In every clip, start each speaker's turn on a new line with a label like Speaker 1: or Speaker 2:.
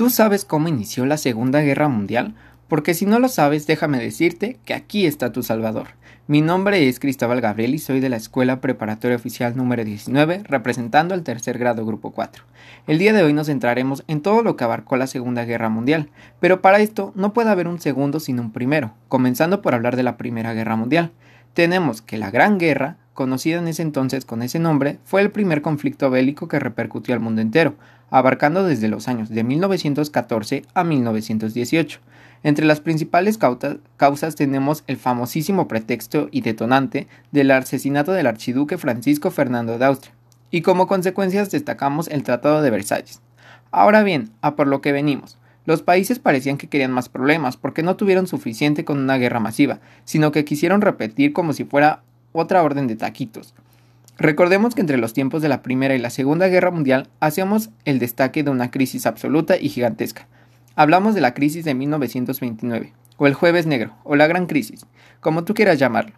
Speaker 1: ¿Tú sabes cómo inició la Segunda Guerra Mundial? Porque si no lo sabes, déjame decirte que aquí está tu Salvador. Mi nombre es Cristóbal Gabriel y soy de la Escuela Preparatoria Oficial número 19, representando al tercer grado Grupo 4. El día de hoy nos centraremos en todo lo que abarcó la Segunda Guerra Mundial, pero para esto no puede haber un segundo sin un primero, comenzando por hablar de la Primera Guerra Mundial. Tenemos que la Gran Guerra, conocida en ese entonces con ese nombre, fue el primer conflicto bélico que repercutió al mundo entero, abarcando desde los años de 1914 a 1918. Entre las principales causas tenemos el famosísimo pretexto y detonante del asesinato del archiduque Francisco Fernando de Austria, y como consecuencias destacamos el Tratado de Versalles. Ahora bien, a por lo que venimos. Los países parecían que querían más problemas porque no tuvieron suficiente con una guerra masiva, sino que quisieron repetir como si fuera otra orden de taquitos. Recordemos que entre los tiempos de la Primera y la Segunda Guerra Mundial hacíamos el destaque de una crisis absoluta y gigantesca. Hablamos de la crisis de 1929, o el Jueves Negro, o la Gran Crisis, como tú quieras llamarlo.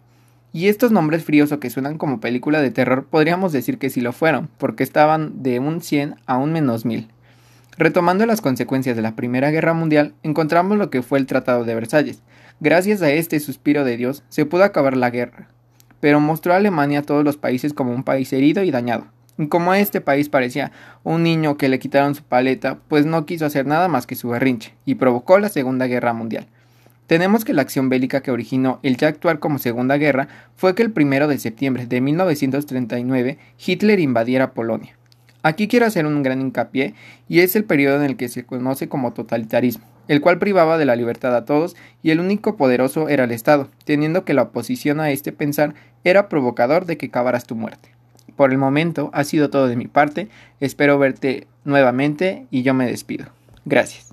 Speaker 1: Y estos nombres fríos o que suenan como película de terror podríamos decir que sí lo fueron, porque estaban de un 100 a un menos 1000. Retomando las consecuencias de la Primera Guerra Mundial, encontramos lo que fue el Tratado de Versalles. Gracias a este suspiro de Dios se pudo acabar la guerra, pero mostró a Alemania a todos los países como un país herido y dañado. Y como este país parecía un niño que le quitaron su paleta, pues no quiso hacer nada más que su berrinche, y provocó la Segunda Guerra Mundial. Tenemos que la acción bélica que originó el ya actuar como Segunda Guerra fue que el 1 de septiembre de 1939 Hitler invadiera Polonia. Aquí quiero hacer un gran hincapié y es el periodo en el que se conoce como totalitarismo, el cual privaba de la libertad a todos y el único poderoso era el Estado, teniendo que la oposición a este pensar era provocador de que acabaras tu muerte. Por el momento ha sido todo de mi parte, espero verte nuevamente y yo me despido. Gracias.